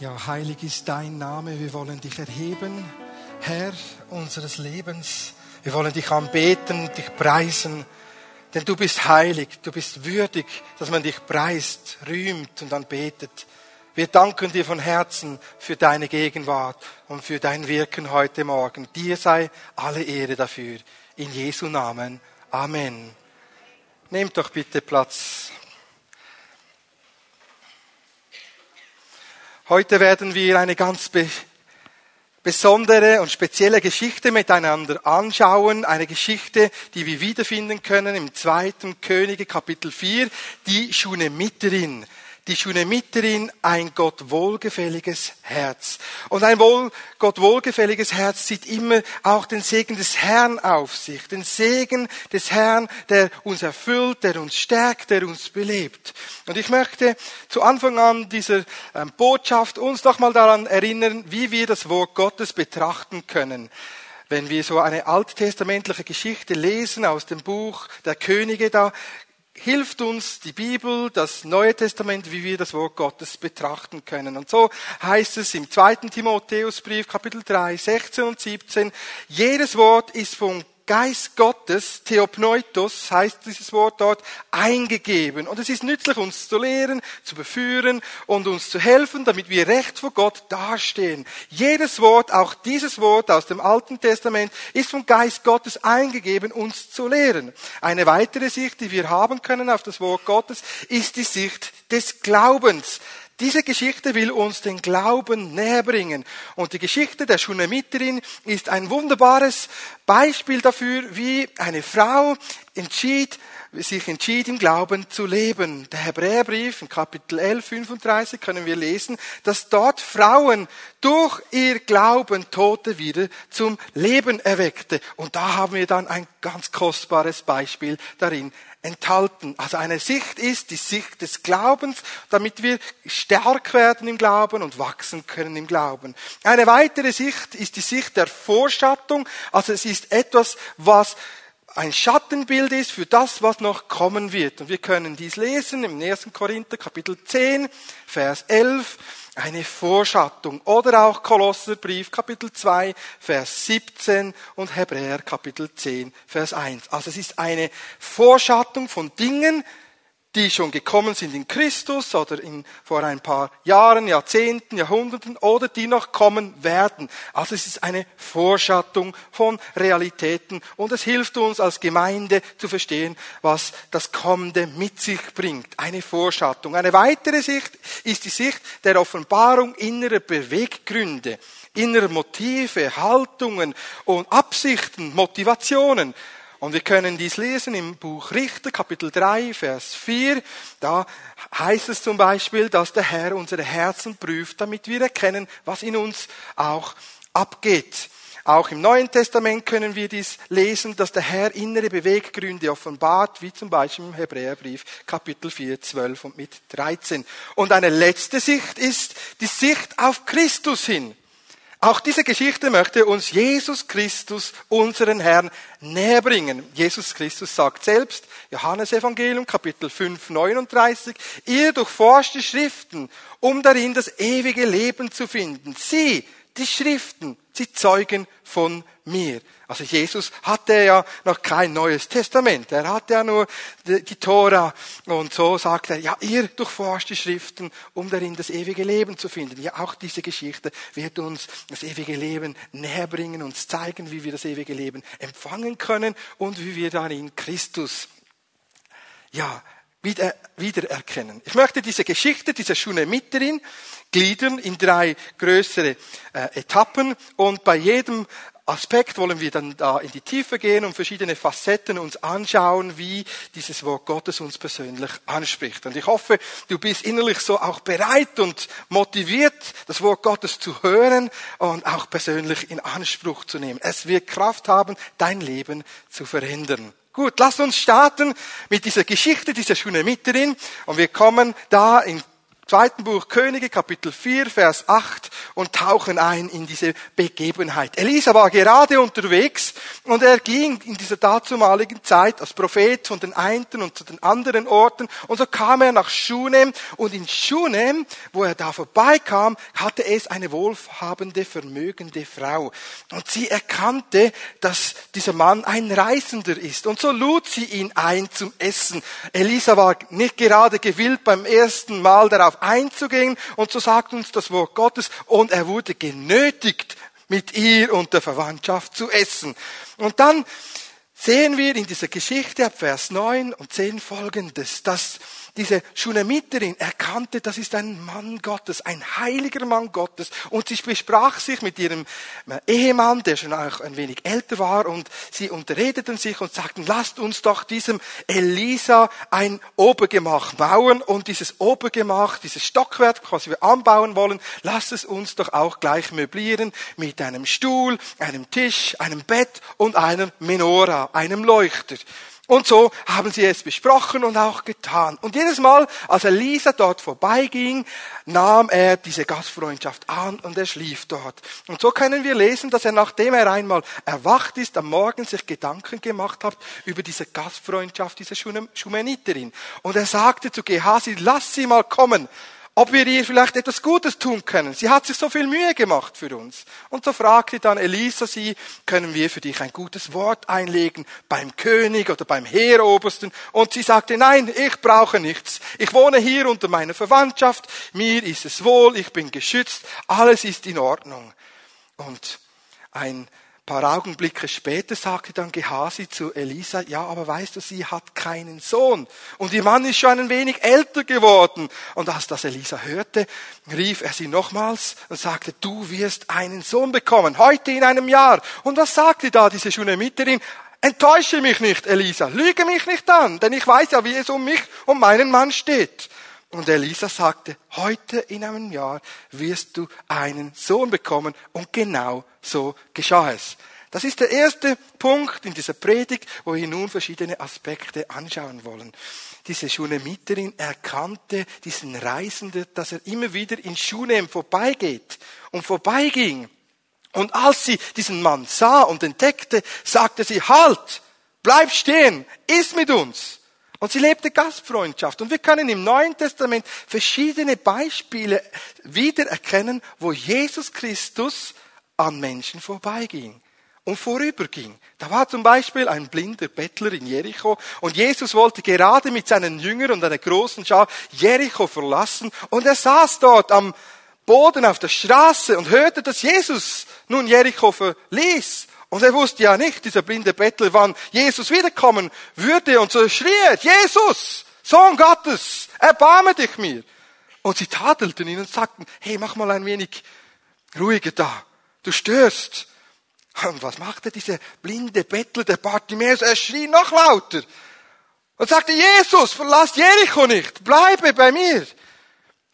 Ja, heilig ist dein Name. Wir wollen dich erheben, Herr unseres Lebens. Wir wollen dich anbeten, dich preisen, denn du bist heilig, du bist würdig, dass man dich preist, rühmt und anbetet. Wir danken dir von Herzen für deine Gegenwart und für dein Wirken heute Morgen. Dir sei alle Ehre dafür. In Jesu Namen. Amen. Nehmt doch bitte Platz. Heute werden wir eine ganz be besondere und spezielle Geschichte miteinander anschauen. Eine Geschichte, die wir wiederfinden können im zweiten Könige Kapitel 4, die Schunemiterin die Schunamiterin ein Gott wohlgefälliges Herz. Und ein wohl, Gott wohlgefälliges Herz sieht immer auch den Segen des Herrn auf sich. Den Segen des Herrn, der uns erfüllt, der uns stärkt, der uns belebt. Und ich möchte zu Anfang an dieser ähm, Botschaft uns noch mal daran erinnern, wie wir das Wort Gottes betrachten können wenn wir so eine alttestamentliche Geschichte lesen aus dem Buch der Könige, da hilft uns die Bibel, das Neue Testament, wie wir das Wort Gottes betrachten können. Und so heißt es im zweiten Timotheusbrief, Kapitel 3, 16 und 17, jedes Wort ist von Geist Gottes, Theopneutos heißt dieses Wort dort, eingegeben. Und es ist nützlich, uns zu lehren, zu beführen und uns zu helfen, damit wir recht vor Gott dastehen. Jedes Wort, auch dieses Wort aus dem Alten Testament, ist vom Geist Gottes eingegeben, uns zu lehren. Eine weitere Sicht, die wir haben können auf das Wort Gottes, ist die Sicht des Glaubens. Diese Geschichte will uns den Glauben näher bringen. Und die Geschichte der Schunemiterin ist ein wunderbares Beispiel dafür, wie eine Frau entschied, sich entschied, im Glauben zu leben. Der Hebräerbrief in Kapitel 11, 35 können wir lesen, dass dort Frauen durch ihr Glauben Tote wieder zum Leben erweckte. Und da haben wir dann ein ganz kostbares Beispiel darin enthalten. Also eine Sicht ist die Sicht des Glaubens, damit wir stark werden im Glauben und wachsen können im Glauben. Eine weitere Sicht ist die Sicht der Vorschattung. Also es ist etwas, was ein Schattenbild ist für das, was noch kommen wird. Und wir können dies lesen im 1. Korinther Kapitel 10, Vers 11 eine Vorschattung. Oder auch Kolosserbrief Kapitel 2, Vers 17 und Hebräer Kapitel 10, Vers 1. Also es ist eine Vorschattung von Dingen, die schon gekommen sind in Christus oder in, vor ein paar Jahren, Jahrzehnten, Jahrhunderten oder die noch kommen werden. Also es ist eine Vorschattung von Realitäten und es hilft uns als Gemeinde zu verstehen, was das Kommende mit sich bringt. Eine Vorschattung. Eine weitere Sicht ist die Sicht der Offenbarung innerer Beweggründe, innerer Motive, Haltungen und Absichten, Motivationen. Und wir können dies lesen im Buch Richter, Kapitel 3, Vers 4. Da heißt es zum Beispiel, dass der Herr unsere Herzen prüft, damit wir erkennen, was in uns auch abgeht. Auch im Neuen Testament können wir dies lesen, dass der Herr innere Beweggründe offenbart, wie zum Beispiel im Hebräerbrief Kapitel 4, 12 und mit 13. Und eine letzte Sicht ist die Sicht auf Christus hin. Auch diese Geschichte möchte uns Jesus Christus, unseren Herrn, näher bringen. Jesus Christus sagt selbst, Johannes Evangelium, Kapitel 5, 39, ihr durchforscht die Schriften, um darin das ewige Leben zu finden. Sie, die Schriften, sie zeugen von mir. Also Jesus hatte ja noch kein neues Testament. Er hatte ja nur die, Tora. Und so sagt er, ja, ihr durchforscht die Schriften, um darin das ewige Leben zu finden. Ja, auch diese Geschichte wird uns das ewige Leben näher bringen, uns zeigen, wie wir das ewige Leben empfangen können und wie wir darin Christus, ja, wieder, wiedererkennen. Ich möchte diese Geschichte dieser Schunemiterin gliedern in drei größere äh, Etappen und bei jedem Aspekt wollen wir dann da in die Tiefe gehen und verschiedene Facetten uns anschauen, wie dieses Wort Gottes uns persönlich anspricht. Und ich hoffe, du bist innerlich so auch bereit und motiviert, das Wort Gottes zu hören und auch persönlich in Anspruch zu nehmen. Es wird Kraft haben, dein Leben zu verändern. Gut, lass uns starten mit dieser Geschichte dieser Schunamiterin und wir kommen da in zweiten Buch Könige, Kapitel 4, Vers 8 und tauchen ein in diese Begebenheit. Elisa war gerade unterwegs und er ging in dieser dazumaligen Zeit als Prophet von den einen und zu den anderen Orten und so kam er nach Schunem und in Schunem, wo er da vorbeikam, hatte es eine wohlhabende, vermögende Frau und sie erkannte, dass dieser Mann ein Reisender ist und so lud sie ihn ein zum Essen. Elisa war nicht gerade gewillt beim ersten Mal darauf einzugehen und so sagt uns das Wort Gottes und er wurde genötigt, mit ihr und der Verwandtschaft zu essen. Und dann sehen wir in dieser Geschichte ab Vers 9 und 10 folgendes, dass diese Schunamiterin erkannte, das ist ein Mann Gottes, ein heiliger Mann Gottes. Und sie besprach sich mit ihrem Ehemann, der schon auch ein wenig älter war, und sie unterredeten sich und sagten, lasst uns doch diesem Elisa ein Obergemach bauen und dieses Obergemach, dieses Stockwerk, was wir anbauen wollen, lasst es uns doch auch gleich möblieren mit einem Stuhl, einem Tisch, einem Bett und einem Menora, einem Leuchter. Und so haben sie es besprochen und auch getan. Und jedes Mal, als Elisa dort vorbeiging, nahm er diese Gastfreundschaft an und er schlief dort. Und so können wir lesen, dass er, nachdem er einmal erwacht ist, am Morgen sich Gedanken gemacht hat über diese Gastfreundschaft dieser Schumeniterin. Und er sagte zu Gehasi, lass sie mal kommen ob wir ihr vielleicht etwas Gutes tun können. Sie hat sich so viel Mühe gemacht für uns. Und so fragte dann Elisa sie, können wir für dich ein gutes Wort einlegen beim König oder beim Heerobersten? Und sie sagte, nein, ich brauche nichts. Ich wohne hier unter meiner Verwandtschaft. Mir ist es wohl, ich bin geschützt. Alles ist in Ordnung. Und ein paar Augenblicke später sagte dann Gehasi zu Elisa, ja, aber weißt du, sie hat keinen Sohn. Und ihr Mann ist schon ein wenig älter geworden. Und als das Elisa hörte, rief er sie nochmals und sagte, du wirst einen Sohn bekommen, heute in einem Jahr. Und was sagte da diese Schunamiterin? Enttäusche mich nicht, Elisa, lüge mich nicht an, denn ich weiß ja, wie es um mich, um meinen Mann steht. Und Elisa sagte, heute in einem Jahr wirst du einen Sohn bekommen. Und genau so geschah es. Das ist der erste Punkt in dieser Predigt, wo wir nun verschiedene Aspekte anschauen wollen. Diese Schunemiterin erkannte diesen Reisenden, dass er immer wieder in Schunem vorbeigeht und vorbeiging. Und als sie diesen Mann sah und entdeckte, sagte sie, halt, bleib stehen, iss mit uns. Und sie lebte Gastfreundschaft. Und wir können im Neuen Testament verschiedene Beispiele wiedererkennen, wo Jesus Christus an Menschen vorbeiging und vorüberging. Da war zum Beispiel ein blinder Bettler in Jericho und Jesus wollte gerade mit seinen Jüngern und einer großen Schar Jericho verlassen und er saß dort am Boden auf der Straße und hörte, dass Jesus nun Jericho verließ. Und er wusste ja nicht, dieser blinde Bettler, wann Jesus wiederkommen würde. Und so schrie er, Jesus, Sohn Gottes, erbarme dich mir. Und sie tadelten ihn und sagten, hey, mach mal ein wenig ruhiger da. Du störst. Und was machte dieser blinde Bettler, der Bartimäus? Er schrie noch lauter und sagte, Jesus, verlass Jericho nicht, bleibe bei mir.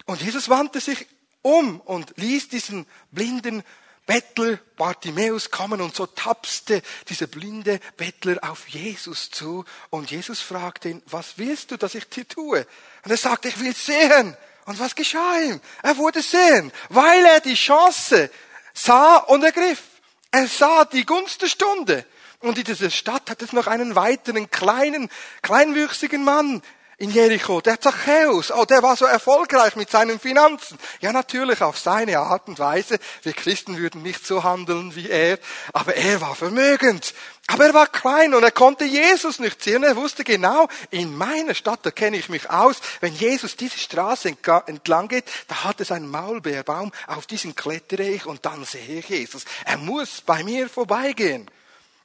Und Jesus wandte sich um und ließ diesen blinden Bettler Bartimäus kommen und so tapste dieser blinde Bettler auf Jesus zu und Jesus fragte ihn, was willst du, dass ich dir tue? Und er sagte, ich will sehen. Und was geschah ihm? Er wurde sehen, weil er die Chance sah und ergriff. Er sah die Gunst der Stunde. Und in dieser Stadt hat es noch einen weiteren kleinen, kleinwüchsigen Mann in Jericho, der Zachäus, oh, der war so erfolgreich mit seinen Finanzen. Ja, natürlich auf seine Art und Weise. Wir Christen würden nicht so handeln wie er, aber er war vermögend. Aber er war klein und er konnte Jesus nicht sehen. Er wusste genau, in meiner Stadt, da kenne ich mich aus, wenn Jesus diese Straße entlang geht, da hat es einen Maulbeerbaum, auf diesen klettere ich und dann sehe ich Jesus. Er muss bei mir vorbeigehen.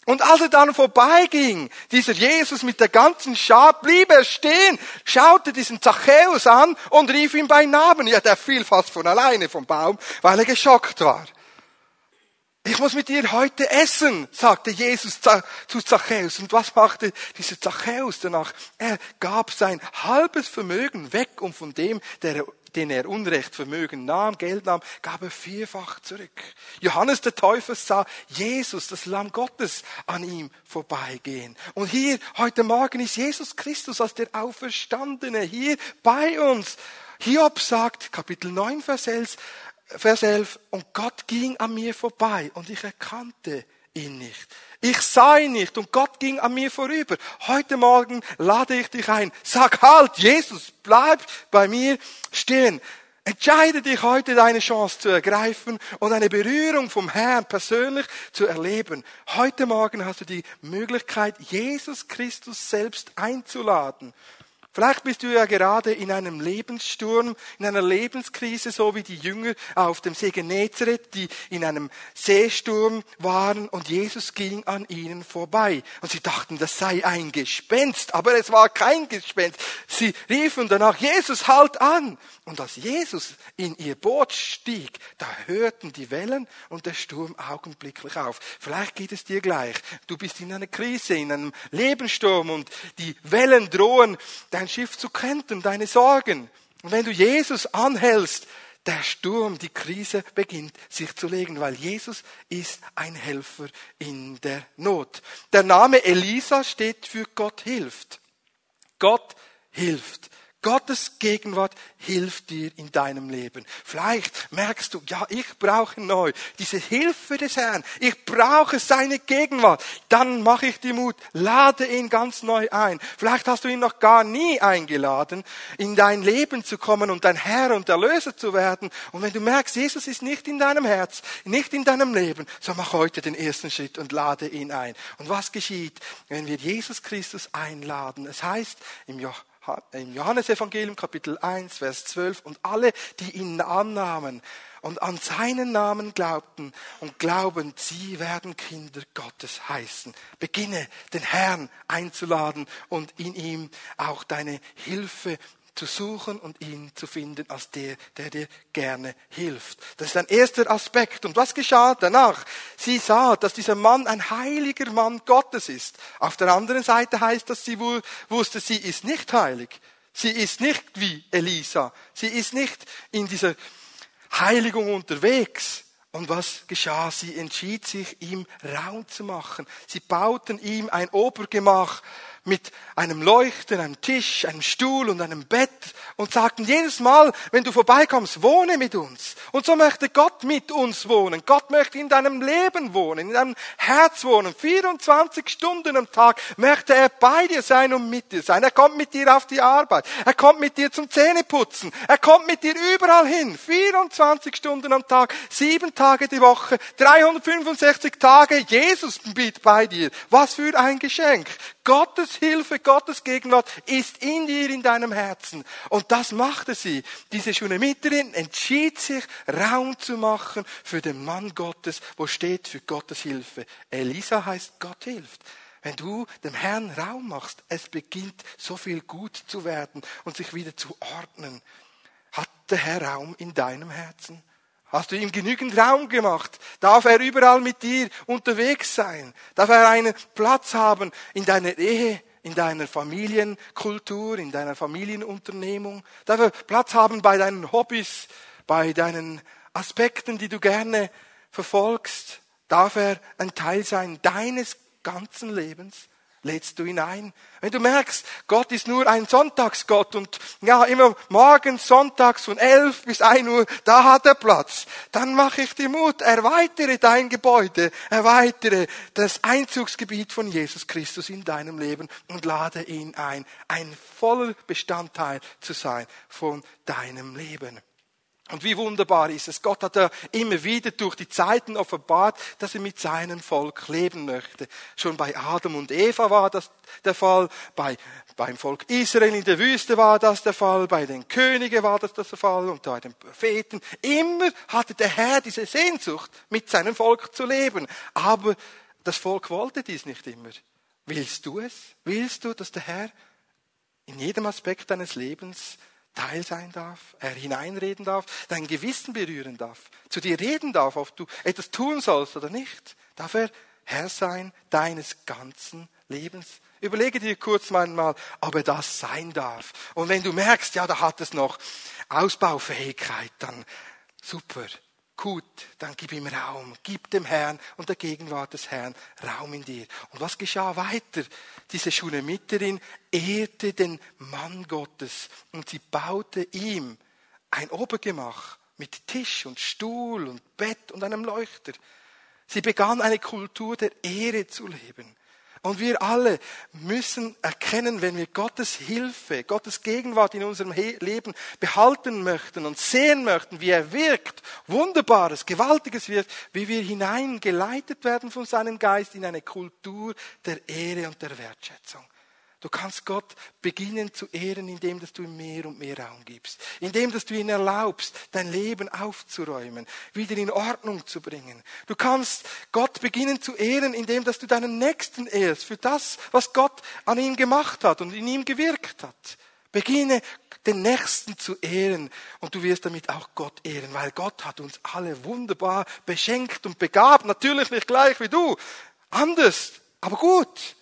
Und als er dann vorbeiging, dieser Jesus mit der ganzen Schar, blieb er stehen, schaute diesen Zachäus an und rief ihn bei Namen. Ja, der fiel fast von alleine vom Baum, weil er geschockt war. Ich muss mit dir heute essen, sagte Jesus zu Zachäus. Und was machte dieser Zachäus danach? Er gab sein halbes Vermögen weg, um von dem, der den er Unrecht Vermögen nahm, Geld nahm, gab er vierfach zurück. Johannes der Täufer sah Jesus, das Lamm Gottes, an ihm vorbeigehen. Und hier, heute Morgen ist Jesus Christus als der Auferstandene hier bei uns. Hiob sagt, Kapitel 9, Vers 11, Vers 11, und Gott ging an mir vorbei und ich erkannte ihn nicht. Ich sah ihn nicht und Gott ging an mir vorüber. Heute Morgen lade ich dich ein. Sag halt, Jesus, bleib bei mir stehen. Entscheide dich heute, deine Chance zu ergreifen und eine Berührung vom Herrn persönlich zu erleben. Heute Morgen hast du die Möglichkeit, Jesus Christus selbst einzuladen. Vielleicht bist du ja gerade in einem Lebenssturm, in einer Lebenskrise, so wie die Jünger auf dem See Genezareth, die in einem Seesturm waren und Jesus ging an ihnen vorbei. Und sie dachten, das sei ein Gespenst, aber es war kein Gespenst. Sie riefen danach, Jesus, halt an! Und als Jesus in ihr Boot stieg, da hörten die Wellen und der Sturm augenblicklich auf. Vielleicht geht es dir gleich. Du bist in einer Krise, in einem Lebenssturm und die Wellen drohen, dein Schiff zu kenten, deine Sorgen. Und wenn du Jesus anhältst, der Sturm, die Krise beginnt sich zu legen, weil Jesus ist ein Helfer in der Not. Der Name Elisa steht für Gott hilft. Gott hilft. Gottes Gegenwart hilft dir in deinem Leben. Vielleicht merkst du, ja, ich brauche neu diese Hilfe des Herrn. Ich brauche seine Gegenwart. Dann mache ich dir Mut, lade ihn ganz neu ein. Vielleicht hast du ihn noch gar nie eingeladen, in dein Leben zu kommen und dein Herr und Erlöser zu werden. Und wenn du merkst, Jesus ist nicht in deinem Herz, nicht in deinem Leben, so mach heute den ersten Schritt und lade ihn ein. Und was geschieht, wenn wir Jesus Christus einladen? Es heißt im Johannes im Johannesevangelium Kapitel 1, Vers 12, und alle, die ihn annahmen und an seinen Namen glaubten und glauben, sie werden Kinder Gottes heißen. Beginne den Herrn einzuladen und in ihm auch deine Hilfe zu suchen und ihn zu finden als der, der dir gerne hilft. Das ist ein erster Aspekt. Und was geschah danach? Sie sah, dass dieser Mann ein heiliger Mann Gottes ist. Auf der anderen Seite heißt das, sie wusste, sie ist nicht heilig. Sie ist nicht wie Elisa. Sie ist nicht in dieser Heiligung unterwegs. Und was geschah? Sie entschied sich, ihm Raum zu machen. Sie bauten ihm ein Obergemach mit einem Leuchten, einem Tisch, einem Stuhl und einem Bett und sagten jedes Mal, wenn du vorbeikommst, wohne mit uns. Und so möchte Gott mit uns wohnen. Gott möchte in deinem Leben wohnen, in deinem Herz wohnen. 24 Stunden am Tag möchte er bei dir sein und mit dir sein. Er kommt mit dir auf die Arbeit. Er kommt mit dir zum Zähneputzen. Er kommt mit dir überall hin. 24 Stunden am Tag, sieben Tage die Woche, 365 Tage. Jesus biet bei dir. Was für ein Geschenk. Gottes Hilfe, Gottes Gegenwart ist in dir, in deinem Herzen. Und das machte sie. Diese Schunamiterin entschied sich, Raum zu machen für den Mann Gottes, wo steht für Gottes Hilfe. Elisa heißt Gott hilft. Wenn du dem Herrn Raum machst, es beginnt so viel gut zu werden und sich wieder zu ordnen. Hat der Herr Raum in deinem Herzen? Hast du ihm genügend Raum gemacht? Darf er überall mit dir unterwegs sein? Darf er einen Platz haben in deiner Ehe, in deiner Familienkultur, in deiner Familienunternehmung? Darf er Platz haben bei deinen Hobbys, bei deinen Aspekten, die du gerne verfolgst? Darf er ein Teil sein deines ganzen Lebens? Lädst du ihn ein. Wenn du merkst, Gott ist nur ein Sonntagsgott und ja, immer morgens, sonntags von elf bis ein Uhr, da hat er Platz, dann mache ich dir Mut, erweitere dein Gebäude, erweitere das Einzugsgebiet von Jesus Christus in deinem Leben und lade ihn ein, ein voller Bestandteil zu sein von deinem Leben. Und wie wunderbar ist es. Gott hat ja immer wieder durch die Zeiten offenbart, dass er mit seinem Volk leben möchte. Schon bei Adam und Eva war das der Fall, bei, beim Volk Israel in der Wüste war das der Fall, bei den Königen war das der Fall und bei den Propheten. Immer hatte der Herr diese Sehnsucht, mit seinem Volk zu leben. Aber das Volk wollte dies nicht immer. Willst du es? Willst du, dass der Herr in jedem Aspekt deines Lebens Teil sein darf, er hineinreden darf, dein Gewissen berühren darf, zu dir reden darf, ob du etwas tun sollst oder nicht. Darf er Herr sein deines ganzen Lebens? Überlege dir kurz mal, ob er das sein darf. Und wenn du merkst, ja, da hat es noch Ausbaufähigkeit, dann super, Gut, dann gib ihm Raum. Gib dem Herrn und der Gegenwart des Herrn Raum in dir. Und was geschah weiter? Diese Schunamiterin ehrte den Mann Gottes und sie baute ihm ein Obergemach mit Tisch und Stuhl und Bett und einem Leuchter. Sie begann eine Kultur der Ehre zu leben. Und wir alle müssen erkennen, wenn wir Gottes Hilfe, Gottes Gegenwart in unserem Leben behalten möchten und sehen möchten, wie er wirkt, Wunderbares, Gewaltiges wirkt, wie wir hineingeleitet werden von seinem Geist in eine Kultur der Ehre und der Wertschätzung. Du kannst Gott beginnen zu ehren, indem dass du ihm mehr und mehr Raum gibst, indem dass du ihn erlaubst, dein Leben aufzuräumen, wieder in Ordnung zu bringen. Du kannst Gott beginnen zu ehren, indem dass du deinen Nächsten ehrst für das, was Gott an ihm gemacht hat und in ihm gewirkt hat. Beginne den Nächsten zu ehren und du wirst damit auch Gott ehren, weil Gott hat uns alle wunderbar beschenkt und begabt. Natürlich nicht gleich wie du, anders, aber gut.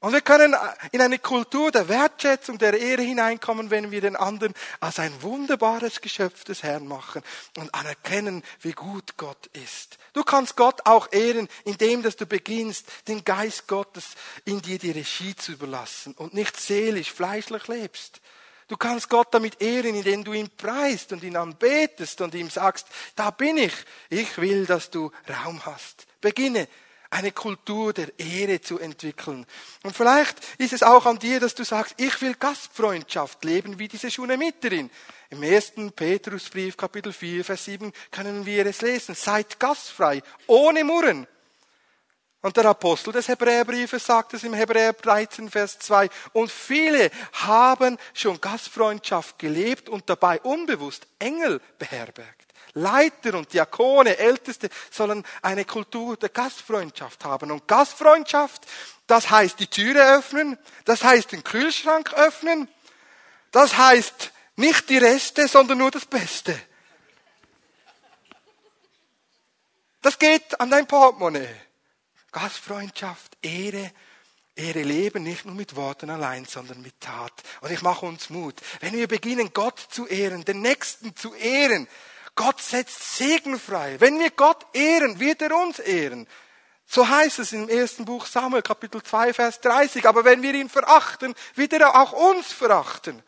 Und wir können in eine Kultur der Wertschätzung, der Ehre hineinkommen, wenn wir den anderen als ein wunderbares Geschöpf des Herrn machen und anerkennen, wie gut Gott ist. Du kannst Gott auch ehren, indem dass du beginnst, den Geist Gottes in dir die Regie zu überlassen und nicht seelisch, fleischlich lebst. Du kannst Gott damit ehren, indem du ihn preist und ihn anbetest und ihm sagst, da bin ich. Ich will, dass du Raum hast. Beginne eine Kultur der Ehre zu entwickeln. Und vielleicht ist es auch an dir, dass du sagst, ich will Gastfreundschaft leben wie diese Schunamiterin. Im ersten Petrusbrief, Kapitel 4, Vers 7, können wir es lesen. Seid gastfrei, ohne Murren. Und der Apostel des Hebräerbriefes sagt es im Hebräer 13, Vers 2. Und viele haben schon Gastfreundschaft gelebt und dabei unbewusst Engel beherbergt. Leiter und Diakone, Älteste sollen eine Kultur der Gastfreundschaft haben. Und Gastfreundschaft, das heißt die Türe öffnen, das heißt den Kühlschrank öffnen, das heißt nicht die Reste, sondern nur das Beste. Das geht an dein Portemonnaie. Gastfreundschaft, Ehre, Ehre leben, nicht nur mit Worten allein, sondern mit Tat. Und ich mache uns Mut. Wenn wir beginnen, Gott zu ehren, den Nächsten zu ehren, Gott setzt Segen frei. Wenn wir Gott ehren, wird er uns ehren. So heißt es im ersten Buch Samuel, Kapitel 2, Vers 30. Aber wenn wir ihn verachten, wird er auch uns verachten.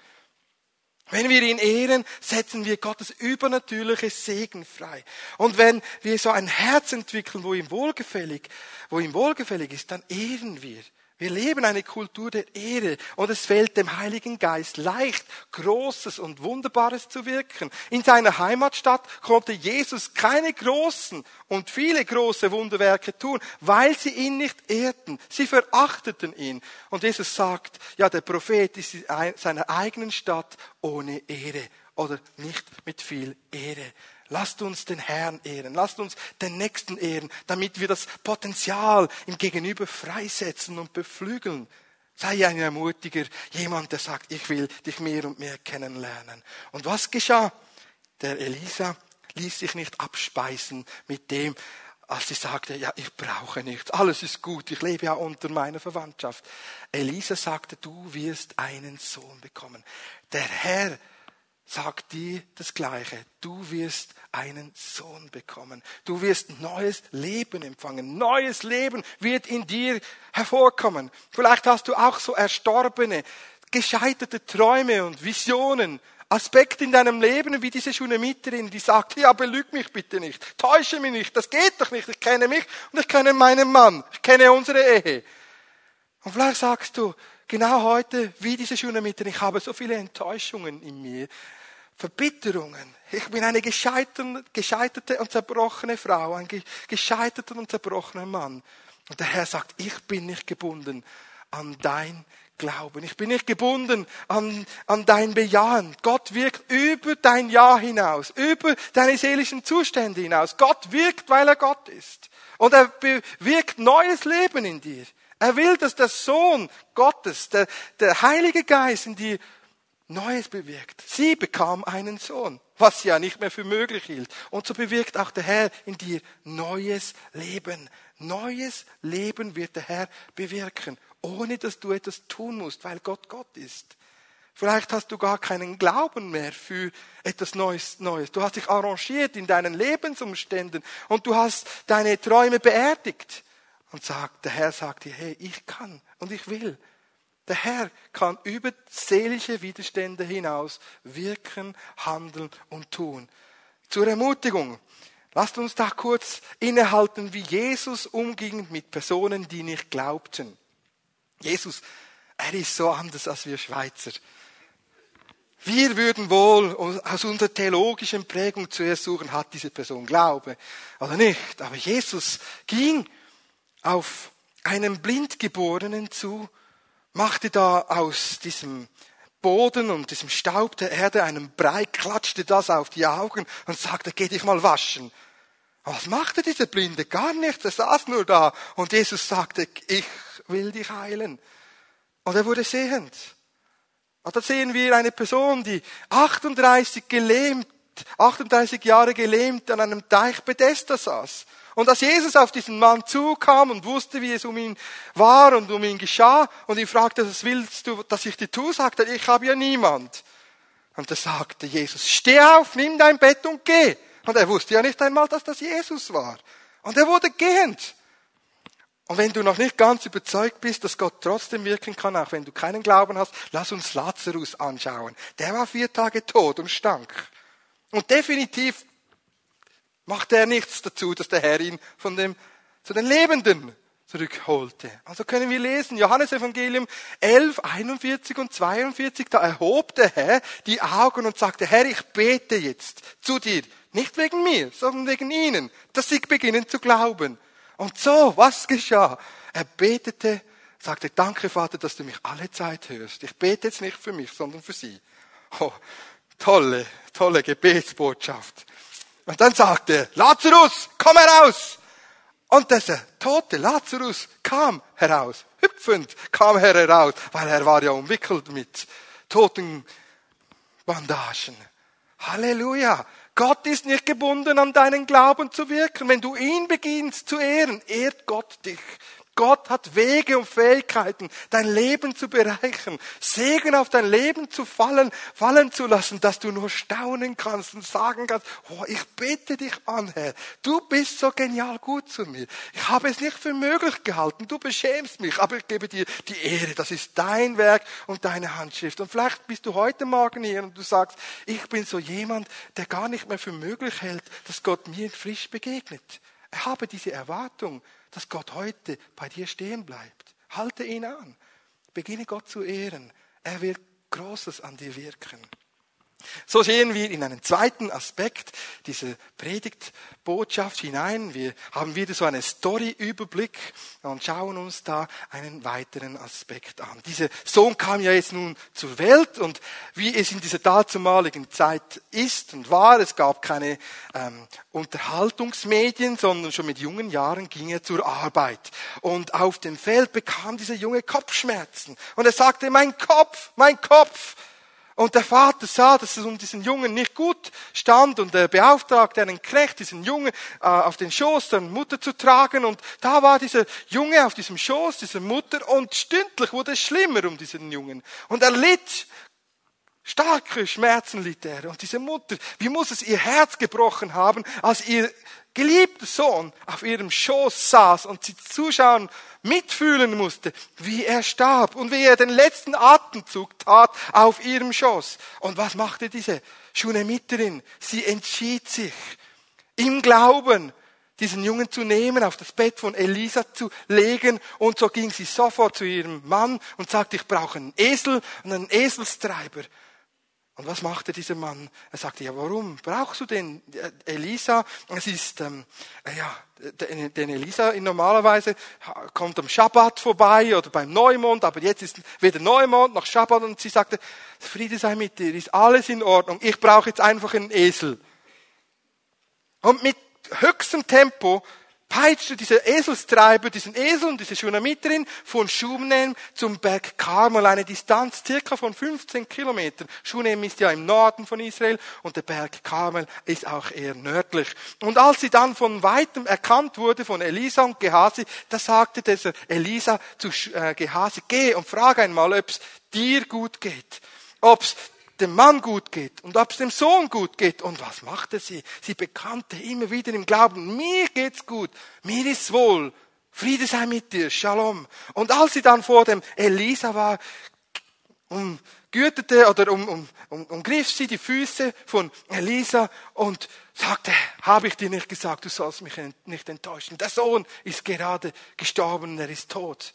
Wenn wir ihn ehren, setzen wir Gottes übernatürliches Segen frei. Und wenn wir so ein Herz entwickeln, wo ihm wohlgefällig, wo ihm wohlgefällig ist, dann ehren wir. Wir leben eine Kultur der Ehre und es fällt dem Heiligen Geist leicht, Großes und Wunderbares zu wirken. In seiner Heimatstadt konnte Jesus keine großen und viele große Wunderwerke tun, weil sie ihn nicht ehrten. Sie verachteten ihn. Und Jesus sagt, ja, der Prophet ist in seiner eigenen Stadt ohne Ehre oder nicht mit viel Ehre. Lasst uns den Herrn ehren, lasst uns den Nächsten ehren, damit wir das Potenzial im Gegenüber freisetzen und beflügeln. Sei ein Ermutiger, jemand, der sagt, ich will dich mehr und mehr kennenlernen. Und was geschah? Der Elisa ließ sich nicht abspeisen mit dem, als sie sagte, ja, ich brauche nichts, alles ist gut, ich lebe ja unter meiner Verwandtschaft. Elisa sagte, du wirst einen Sohn bekommen. Der Herr sagt dir das Gleiche. Du wirst einen Sohn bekommen. Du wirst neues Leben empfangen. Neues Leben wird in dir hervorkommen. Vielleicht hast du auch so erstorbene, gescheiterte Träume und Visionen. Aspekte in deinem Leben, wie diese Schunamiterin, die sagt, ja, belüg mich bitte nicht, täusche mich nicht, das geht doch nicht, ich kenne mich und ich kenne meinen Mann, ich kenne unsere Ehe. Und vielleicht sagst du, genau heute, wie diese Schunamiterin, ich habe so viele Enttäuschungen in mir, Verbitterungen. Ich bin eine gescheiterte und zerbrochene Frau, ein gescheiterter und zerbrochener Mann. Und der Herr sagt, ich bin nicht gebunden an dein Glauben. Ich bin nicht gebunden an, an dein Bejahen. Gott wirkt über dein Ja hinaus, über deine seelischen Zustände hinaus. Gott wirkt, weil er Gott ist. Und er bewirkt neues Leben in dir. Er will, dass der Sohn Gottes, der, der Heilige Geist in dir Neues bewirkt. Sie bekam einen Sohn, was sie ja nicht mehr für möglich hielt. Und so bewirkt auch der Herr in dir neues Leben. Neues Leben wird der Herr bewirken, ohne dass du etwas tun musst, weil Gott Gott ist. Vielleicht hast du gar keinen Glauben mehr für etwas Neues, Neues. Du hast dich arrangiert in deinen Lebensumständen und du hast deine Träume beerdigt. Und sagt, der Herr sagt dir, hey, ich kann und ich will. Der Herr kann über seelische Widerstände hinaus wirken, handeln und tun. Zur Ermutigung. Lasst uns da kurz innehalten, wie Jesus umging mit Personen, die nicht glaubten. Jesus, er ist so anders als wir Schweizer. Wir würden wohl aus unserer theologischen Prägung zuerst suchen, hat diese Person Glaube oder nicht. Aber Jesus ging auf einen Blindgeborenen zu, machte da aus diesem Boden und diesem Staub der Erde einen Brei, klatschte das auf die Augen und sagte, geh dich mal waschen. Was machte dieser Blinde? Gar nichts, er saß nur da. Und Jesus sagte, ich will dich heilen. Und er wurde sehend. Und da sehen wir eine Person, die 38 gelähmt, 38 Jahre gelähmt an einem Teich Bethesda saß. Und als Jesus auf diesen Mann zukam und wusste, wie es um ihn war und um ihn geschah und ihn fragte, was willst du, dass ich dir tue, sagte er, ich habe ja niemand. Und da sagte Jesus, steh auf, nimm dein Bett und geh. Und er wusste ja nicht einmal, dass das Jesus war. Und er wurde gehend. Und wenn du noch nicht ganz überzeugt bist, dass Gott trotzdem wirken kann, auch wenn du keinen Glauben hast, lass uns Lazarus anschauen. Der war vier Tage tot und stank. Und definitiv machte er nichts dazu, dass der Herr ihn von dem, zu den Lebenden zurückholte. Also können wir lesen, Johannes Evangelium 11, 41 und 42, da erhob der Herr die Augen und sagte, Herr, ich bete jetzt zu dir, nicht wegen mir, sondern wegen ihnen, dass sie beginnen zu glauben. Und so, was geschah? Er betete, sagte, danke Vater, dass du mich alle Zeit hörst. Ich bete jetzt nicht für mich, sondern für sie. Oh, tolle, tolle Gebetsbotschaft. Und dann sagte er, Lazarus, komm heraus! Und dieser tote Lazarus kam heraus, hüpfend kam er heraus, weil er war ja umwickelt mit toten Bandagen. Halleluja! Gott ist nicht gebunden an deinen Glauben zu wirken. Wenn du ihn beginnst zu ehren, ehrt Gott dich. Gott hat Wege und Fähigkeiten, dein Leben zu bereichern, Segen auf dein Leben zu fallen, fallen zu lassen, dass du nur staunen kannst und sagen kannst, oh, ich bete dich an, Herr. Du bist so genial gut zu mir. Ich habe es nicht für möglich gehalten. Du beschämst mich, aber ich gebe dir die Ehre. Das ist dein Werk und deine Handschrift. Und vielleicht bist du heute Morgen hier und du sagst, ich bin so jemand, der gar nicht mehr für möglich hält, dass Gott mir frisch begegnet. Ich habe diese Erwartung dass Gott heute bei dir stehen bleibt. Halte ihn an. Beginne Gott zu ehren. Er wird Großes an dir wirken. So sehen wir in einen zweiten Aspekt dieser Predigtbotschaft hinein. Wir haben wieder so einen Story-Überblick und schauen uns da einen weiteren Aspekt an. Dieser Sohn kam ja jetzt nun zur Welt und wie es in dieser dazumaligen Zeit ist und war, es gab keine ähm, Unterhaltungsmedien, sondern schon mit jungen Jahren ging er zur Arbeit. Und auf dem Feld bekam dieser Junge Kopfschmerzen. Und er sagte, mein Kopf, mein Kopf. Und der Vater sah, dass es um diesen Jungen nicht gut stand und er beauftragte einen Knecht, diesen Jungen äh, auf den Schoß der Mutter zu tragen. Und da war dieser Junge auf diesem Schoß dieser Mutter und stündlich wurde es schlimmer um diesen Jungen. Und er litt starke Schmerzen litt er. Und diese Mutter, wie muss es ihr Herz gebrochen haben, als ihr geliebter Sohn auf ihrem Schoß saß und sie zuschauen, mitfühlen musste, wie er starb und wie er den letzten Atemzug tat auf ihrem Schoß. Und was machte diese Schunemiterin? Sie entschied sich im Glauben, diesen Jungen zu nehmen, auf das Bett von Elisa zu legen. Und so ging sie sofort zu ihrem Mann und sagte, ich brauche einen Esel und einen Eselstreiber. Und was machte dieser Mann? Er sagte, ja, warum brauchst du den Elisa? Es ist, ähm, ja, den Elisa normalerweise kommt am Schabbat vorbei oder beim Neumond, aber jetzt ist weder Neumond noch Schabbat und sie sagte, Friede sei mit dir, ist alles in Ordnung, ich brauche jetzt einfach einen Esel. Und mit höchstem Tempo peitschte dieser Eselstreiber diesen Esel und diese Schunamiterin von Schunem zum Berg Karmel, eine Distanz circa von 15 Kilometern. Schunem ist ja im Norden von Israel und der Berg Karmel ist auch eher nördlich. Und als sie dann von weitem erkannt wurde von Elisa und Gehasi, da sagte dieser Elisa zu äh, Gehasi, geh und frage einmal, ob es dir gut geht. Ob es dem Mann gut geht und ob es dem Sohn gut geht. Und was machte sie? Sie bekannte immer wieder im Glauben, mir geht's gut, mir ist wohl, Friede sei mit dir, Shalom. Und als sie dann vor dem Elisa war, umgürtete oder um, um, um, umgriff sie die Füße von Elisa und sagte, habe ich dir nicht gesagt, du sollst mich nicht enttäuschen. Der Sohn ist gerade gestorben, er ist tot.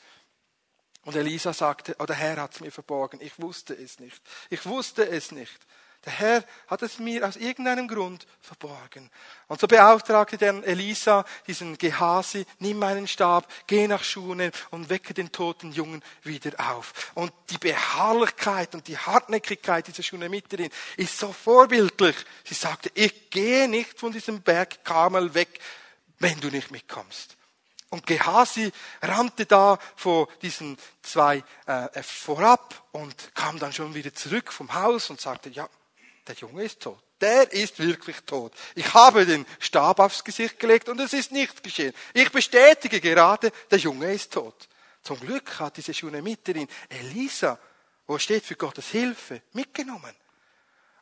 Und Elisa sagte, oh, der Herr hat es mir verborgen, ich wusste es nicht. Ich wusste es nicht. Der Herr hat es mir aus irgendeinem Grund verborgen. Und so beauftragte der Elisa diesen Gehasi, nimm meinen Stab, geh nach Schunem und wecke den toten Jungen wieder auf. Und die Beharrlichkeit und die Hartnäckigkeit dieser Schunemiterin ist so vorbildlich. Sie sagte, ich gehe nicht von diesem Berg Karmel weg, wenn du nicht mitkommst. Und Gehasi rannte da vor diesen zwei äh, vorab und kam dann schon wieder zurück vom Haus und sagte, ja, der Junge ist tot. Der ist wirklich tot. Ich habe den Stab aufs Gesicht gelegt und es ist nichts geschehen. Ich bestätige gerade, der Junge ist tot. Zum Glück hat diese Schunemiterin Elisa, wo steht für Gottes Hilfe, mitgenommen.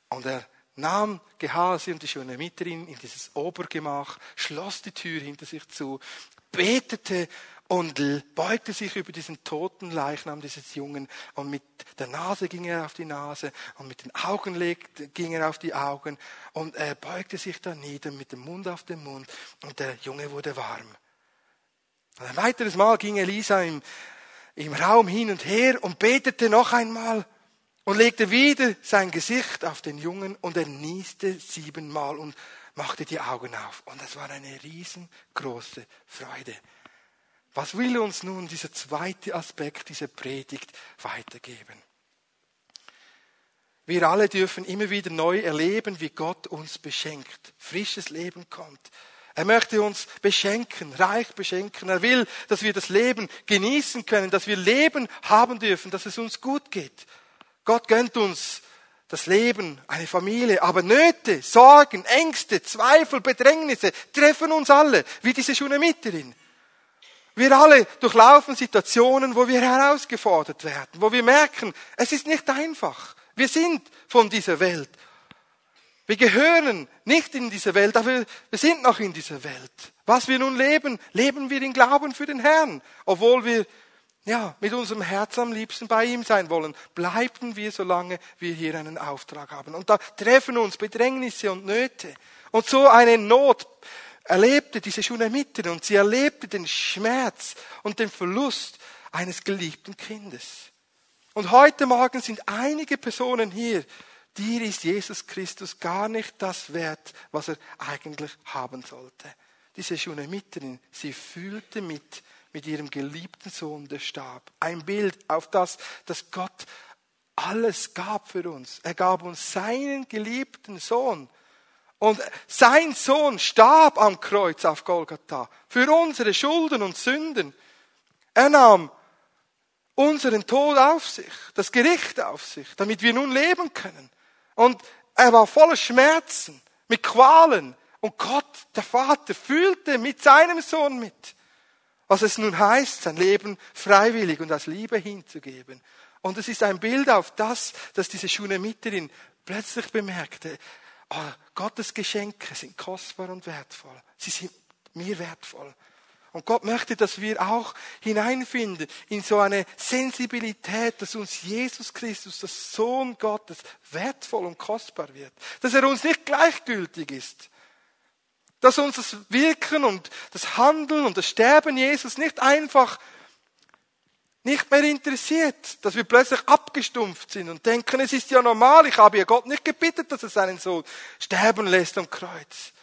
Und er nahm Gehasi und die Schunemiterin in dieses Obergemach, schloss die Tür hinter sich zu, betete und beugte sich über diesen toten Leichnam dieses Jungen und mit der Nase ging er auf die Nase und mit den Augen legte, ging er auf die Augen und er beugte sich da nieder mit dem Mund auf den Mund und der Junge wurde warm. Und ein weiteres Mal ging Elisa im, im Raum hin und her und betete noch einmal und legte wieder sein Gesicht auf den Jungen und er nieste siebenmal und machte die Augen auf. Und es war eine riesengroße Freude. Was will uns nun dieser zweite Aspekt dieser Predigt weitergeben? Wir alle dürfen immer wieder neu erleben, wie Gott uns beschenkt, frisches Leben kommt. Er möchte uns beschenken, reich beschenken. Er will, dass wir das Leben genießen können, dass wir Leben haben dürfen, dass es uns gut geht. Gott gönnt uns das Leben, eine Familie, aber Nöte, Sorgen, Ängste, Zweifel, Bedrängnisse treffen uns alle, wie diese Schunemiterin. Wir alle durchlaufen Situationen, wo wir herausgefordert werden, wo wir merken, es ist nicht einfach. Wir sind von dieser Welt. Wir gehören nicht in diese Welt, aber wir sind noch in dieser Welt. Was wir nun leben, leben wir in Glauben für den Herrn. Obwohl wir ja, mit unserem Herz am liebsten bei ihm sein wollen, bleiben wir, solange wir hier einen Auftrag haben. Und da treffen uns Bedrängnisse und Nöte. Und so eine Not erlebte diese Schunamiterin und sie erlebte den Schmerz und den Verlust eines geliebten Kindes. Und heute Morgen sind einige Personen hier, dir ist Jesus Christus gar nicht das wert, was er eigentlich haben sollte. Diese Schunamiterin, sie fühlte mit, mit ihrem geliebten Sohn, der starb. Ein Bild auf das, dass Gott alles gab für uns. Er gab uns seinen geliebten Sohn. Und sein Sohn starb am Kreuz auf Golgatha für unsere Schulden und Sünden. Er nahm unseren Tod auf sich, das Gericht auf sich, damit wir nun leben können. Und er war voller Schmerzen, mit Qualen. Und Gott, der Vater, fühlte mit seinem Sohn mit, was es nun heißt, sein Leben freiwillig und aus Liebe hinzugeben. Und es ist ein Bild auf das, dass diese Schunemiterin plötzlich bemerkte, oh, Gottes Geschenke sind kostbar und wertvoll. Sie sind mir wertvoll. Und Gott möchte, dass wir auch hineinfinden in so eine Sensibilität, dass uns Jesus Christus, das Sohn Gottes, wertvoll und kostbar wird. Dass er uns nicht gleichgültig ist. Dass uns das Wirken und das Handeln und das Sterben Jesus nicht einfach nicht mehr interessiert, dass wir plötzlich abgestumpft sind und denken, es ist ja normal, ich habe ja Gott nicht gebeten, dass er seinen Sohn sterben lässt am Kreuz,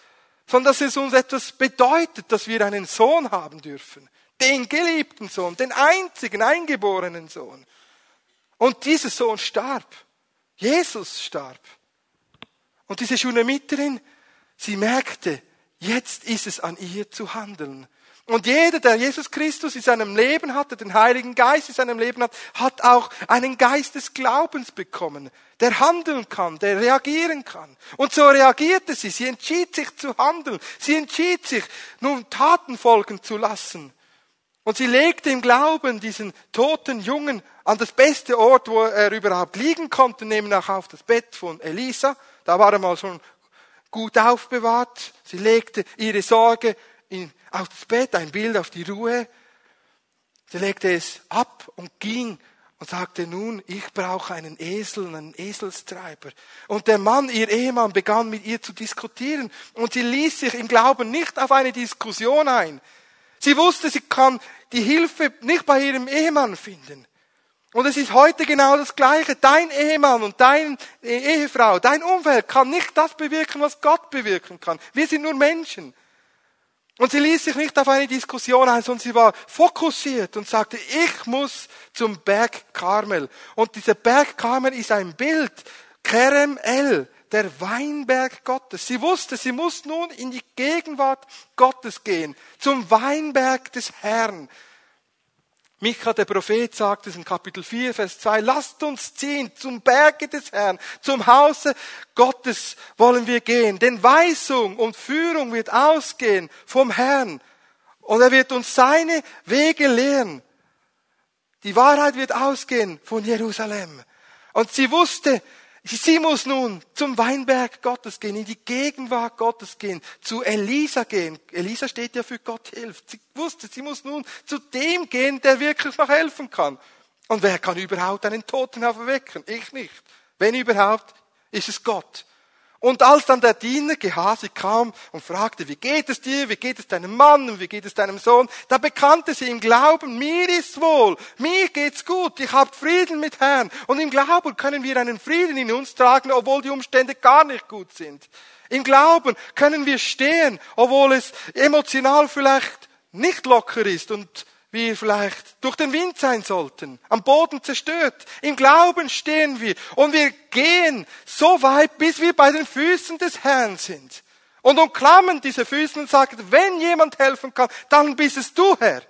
sondern dass es uns etwas bedeutet, dass wir einen Sohn haben dürfen, den geliebten Sohn, den einzigen eingeborenen Sohn. Und dieser Sohn starb. Jesus starb. Und diese Schunamiterin, sie merkte, jetzt ist es an ihr zu handeln. Und jeder, der Jesus Christus in seinem Leben hat, der den Heiligen Geist in seinem Leben hat, hat auch einen Geist des Glaubens bekommen, der handeln kann, der reagieren kann. Und so reagierte sie. Sie entschied sich zu handeln. Sie entschied sich, nun Taten folgen zu lassen. Und sie legte im Glauben diesen toten Jungen an das beste Ort, wo er überhaupt liegen konnte, nämlich auch auf das Bett von Elisa. Da war er mal schon gut aufbewahrt. Sie legte ihre Sorge in, auf das Bett, ein Bild auf die Ruhe. Sie legte es ab und ging und sagte, nun, ich brauche einen Esel, einen Eselstreiber. Und der Mann, ihr Ehemann, begann mit ihr zu diskutieren und sie ließ sich im Glauben nicht auf eine Diskussion ein. Sie wusste, sie kann die Hilfe nicht bei ihrem Ehemann finden. Und es ist heute genau das Gleiche. Dein Ehemann und deine Ehefrau, dein Umfeld kann nicht das bewirken, was Gott bewirken kann. Wir sind nur Menschen. Und sie ließ sich nicht auf eine Diskussion ein, sondern sie war fokussiert und sagte, ich muss zum Berg Karmel. Und dieser Berg Karmel ist ein Bild, Kerem El, der Weinberg Gottes. Sie wusste, sie muss nun in die Gegenwart Gottes gehen, zum Weinberg des Herrn. Micha, der Prophet, sagt es in Kapitel 4, Vers 2, lasst uns ziehen zum Berge des Herrn, zum Hause Gottes wollen wir gehen, denn Weisung und Führung wird ausgehen vom Herrn und er wird uns seine Wege lehren. Die Wahrheit wird ausgehen von Jerusalem. Und sie wusste, Sie muss nun zum Weinberg Gottes gehen, in die Gegenwart Gottes gehen, zu Elisa gehen. Elisa steht ja für Gott hilft. Sie wusste, sie muss nun zu dem gehen, der wirklich noch helfen kann. Und wer kann überhaupt einen Toten auferwecken? Ich nicht. Wenn überhaupt, ist es Gott. Und als dann der Diener Gehasi kam und fragte, wie geht es dir, wie geht es deinem Mann und wie geht es deinem Sohn, da bekannte sie im Glauben, mir ist wohl, mir geht's gut, ich habe Frieden mit Herrn. Und im Glauben können wir einen Frieden in uns tragen, obwohl die Umstände gar nicht gut sind. Im Glauben können wir stehen, obwohl es emotional vielleicht nicht locker ist und wir vielleicht durch den Wind sein sollten, am Boden zerstört. Im Glauben stehen wir und wir gehen so weit, bis wir bei den Füßen des Herrn sind. Und umklammern diese Füße und sagen, wenn jemand helfen kann, dann bist es du, Herr.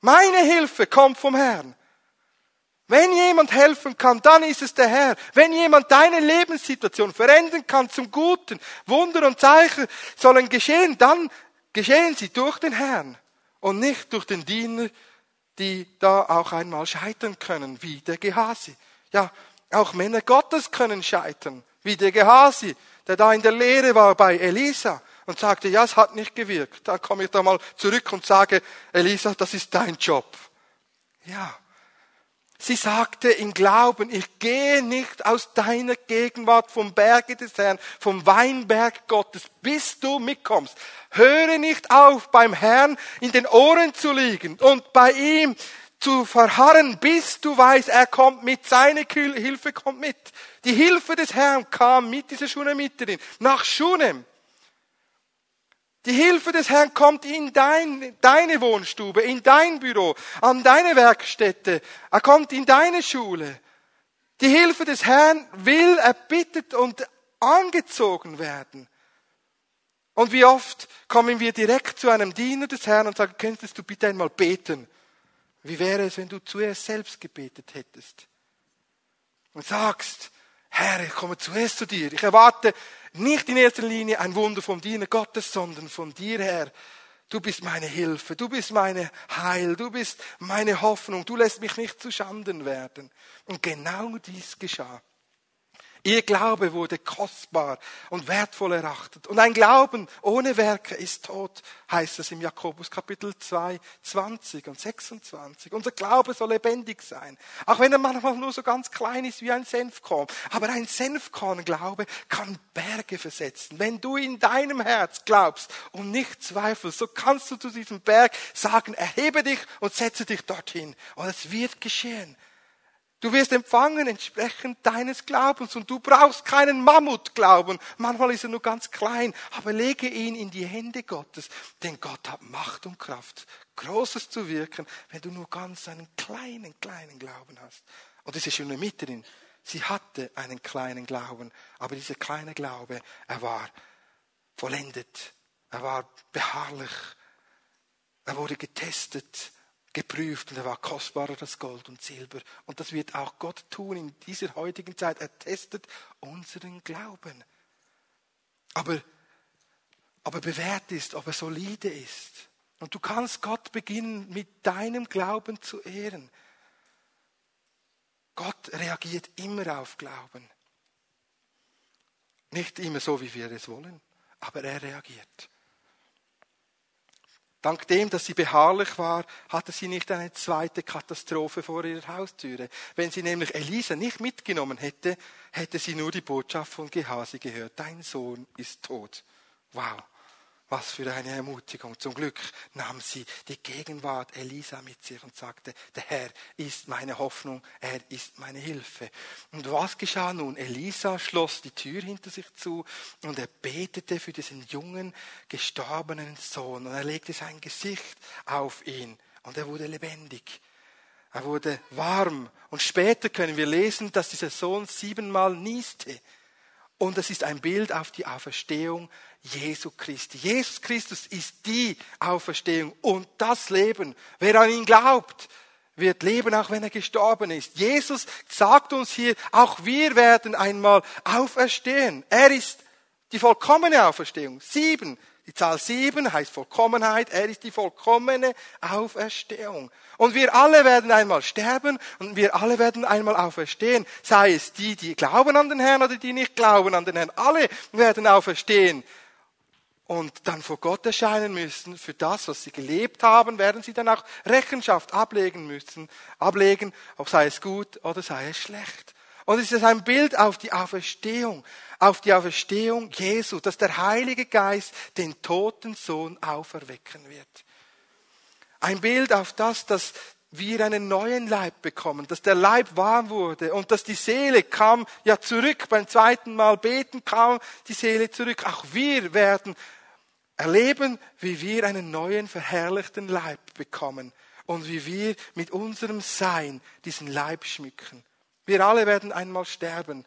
Meine Hilfe kommt vom Herrn. Wenn jemand helfen kann, dann ist es der Herr. Wenn jemand deine Lebenssituation verändern kann zum Guten, Wunder und Zeichen sollen geschehen, dann geschehen sie durch den Herrn und nicht durch den Diener, die da auch einmal scheitern können, wie der Gehasi. Ja, auch Männer Gottes können scheitern, wie der Gehasi, der da in der Lehre war bei Elisa und sagte, ja, es hat nicht gewirkt. Dann komme ich da mal zurück und sage, Elisa, das ist dein Job. Ja, Sie sagte im Glauben, ich gehe nicht aus deiner Gegenwart vom Berge des Herrn, vom Weinberg Gottes, bis du mitkommst. Höre nicht auf, beim Herrn in den Ohren zu liegen und bei ihm zu verharren, bis du weißt, er kommt mit, seine Hilfe kommt mit. Die Hilfe des Herrn kam mit dieser Schunamiterin nach Schunem. Die Hilfe des Herrn kommt in dein, deine Wohnstube, in dein Büro, an deine Werkstätte. Er kommt in deine Schule. Die Hilfe des Herrn will erbittet und angezogen werden. Und wie oft kommen wir direkt zu einem Diener des Herrn und sagen, könntest du bitte einmal beten? Wie wäre es, wenn du zuerst selbst gebetet hättest? Und sagst, Herr, ich komme zuerst zu dir. Ich erwarte nicht in erster Linie ein Wunder vom Diener Gottes, sondern von dir, Herr. Du bist meine Hilfe, du bist meine Heil, du bist meine Hoffnung, du lässt mich nicht zu Schanden werden. Und genau dies geschah. Ihr Glaube wurde kostbar und wertvoll erachtet. Und ein Glauben ohne Werke ist tot, heißt es im Jakobus Kapitel 2, 20 und 26. Unser Glaube soll lebendig sein. Auch wenn er manchmal nur so ganz klein ist wie ein Senfkorn. Aber ein Senfkorn-Glaube kann Berge versetzen. Wenn du in deinem Herz glaubst und nicht zweifelst, so kannst du zu diesem Berg sagen, erhebe dich und setze dich dorthin. Und es wird geschehen. Du wirst empfangen entsprechend deines Glaubens und du brauchst keinen Mammutglauben. Manchmal ist er nur ganz klein, aber lege ihn in die Hände Gottes, denn Gott hat Macht und Kraft, Großes zu wirken, wenn du nur ganz einen kleinen, kleinen Glauben hast. Und das ist schon Miterin. Sie hatte einen kleinen Glauben, aber dieser kleine Glaube, er war vollendet, er war beharrlich, er wurde getestet, geprüft und er war kostbarer als Gold und Silber. Und das wird auch Gott tun in dieser heutigen Zeit. Er testet unseren Glauben. Aber, aber bewährt ist, ob er solide ist. Und du kannst Gott beginnen, mit deinem Glauben zu ehren. Gott reagiert immer auf Glauben. Nicht immer so, wie wir es wollen, aber er reagiert. Dank dem, dass sie beharrlich war, hatte sie nicht eine zweite Katastrophe vor ihrer Haustüre. Wenn sie nämlich Elisa nicht mitgenommen hätte, hätte sie nur die Botschaft von Gehasi gehört. Dein Sohn ist tot. Wow. Was für eine Ermutigung. Zum Glück nahm sie die Gegenwart Elisa mit sich und sagte, der Herr ist meine Hoffnung, er ist meine Hilfe. Und was geschah nun? Elisa schloss die Tür hinter sich zu und er betete für diesen jungen, gestorbenen Sohn und er legte sein Gesicht auf ihn und er wurde lebendig. Er wurde warm. Und später können wir lesen, dass dieser Sohn siebenmal nieste. Und es ist ein Bild auf die Auferstehung Jesu Christi. Jesus Christus ist die Auferstehung und das Leben. Wer an ihn glaubt, wird leben, auch wenn er gestorben ist. Jesus sagt uns hier, auch wir werden einmal auferstehen. Er ist die vollkommene Auferstehung. Sieben. Die Zahl sieben heißt Vollkommenheit. Er ist die vollkommene Auferstehung. Und wir alle werden einmal sterben und wir alle werden einmal auferstehen. Sei es die, die glauben an den Herrn oder die nicht glauben an den Herrn. Alle werden auferstehen und dann vor Gott erscheinen müssen für das, was sie gelebt haben, werden sie dann auch Rechenschaft ablegen müssen, ablegen, ob sei es gut oder sei es schlecht. Und es ist ein Bild auf die Auferstehung, auf die Auferstehung Jesu, dass der Heilige Geist den toten Sohn auferwecken wird. Ein Bild auf das, dass wir einen neuen Leib bekommen, dass der Leib warm wurde und dass die Seele kam ja zurück. Beim zweiten Mal beten kam die Seele zurück. Auch wir werden erleben, wie wir einen neuen verherrlichten Leib bekommen und wie wir mit unserem Sein diesen Leib schmücken. Wir alle werden einmal sterben.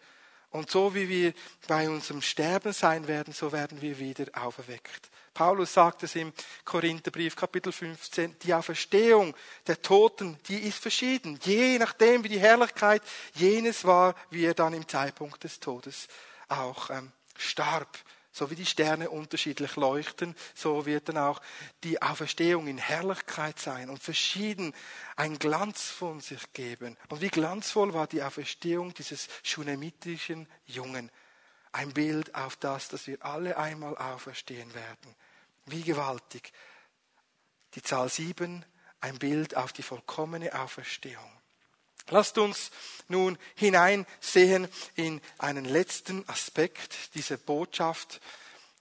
Und so wie wir bei unserem Sterben sein werden, so werden wir wieder auferweckt. Paulus sagt es im Korintherbrief Kapitel 15, die Auferstehung der Toten, die ist verschieden. Je nachdem, wie die Herrlichkeit jenes war, wie er dann im Zeitpunkt des Todes auch ähm, starb. So wie die Sterne unterschiedlich leuchten, so wird dann auch die Auferstehung in Herrlichkeit sein und verschieden einen Glanz von sich geben. Und wie glanzvoll war die Auferstehung dieses schunemitischen Jungen. Ein Bild auf das, dass wir alle einmal auferstehen werden. Wie gewaltig. Die Zahl sieben, ein Bild auf die vollkommene Auferstehung. Lasst uns nun hineinsehen in einen letzten Aspekt dieser Botschaft.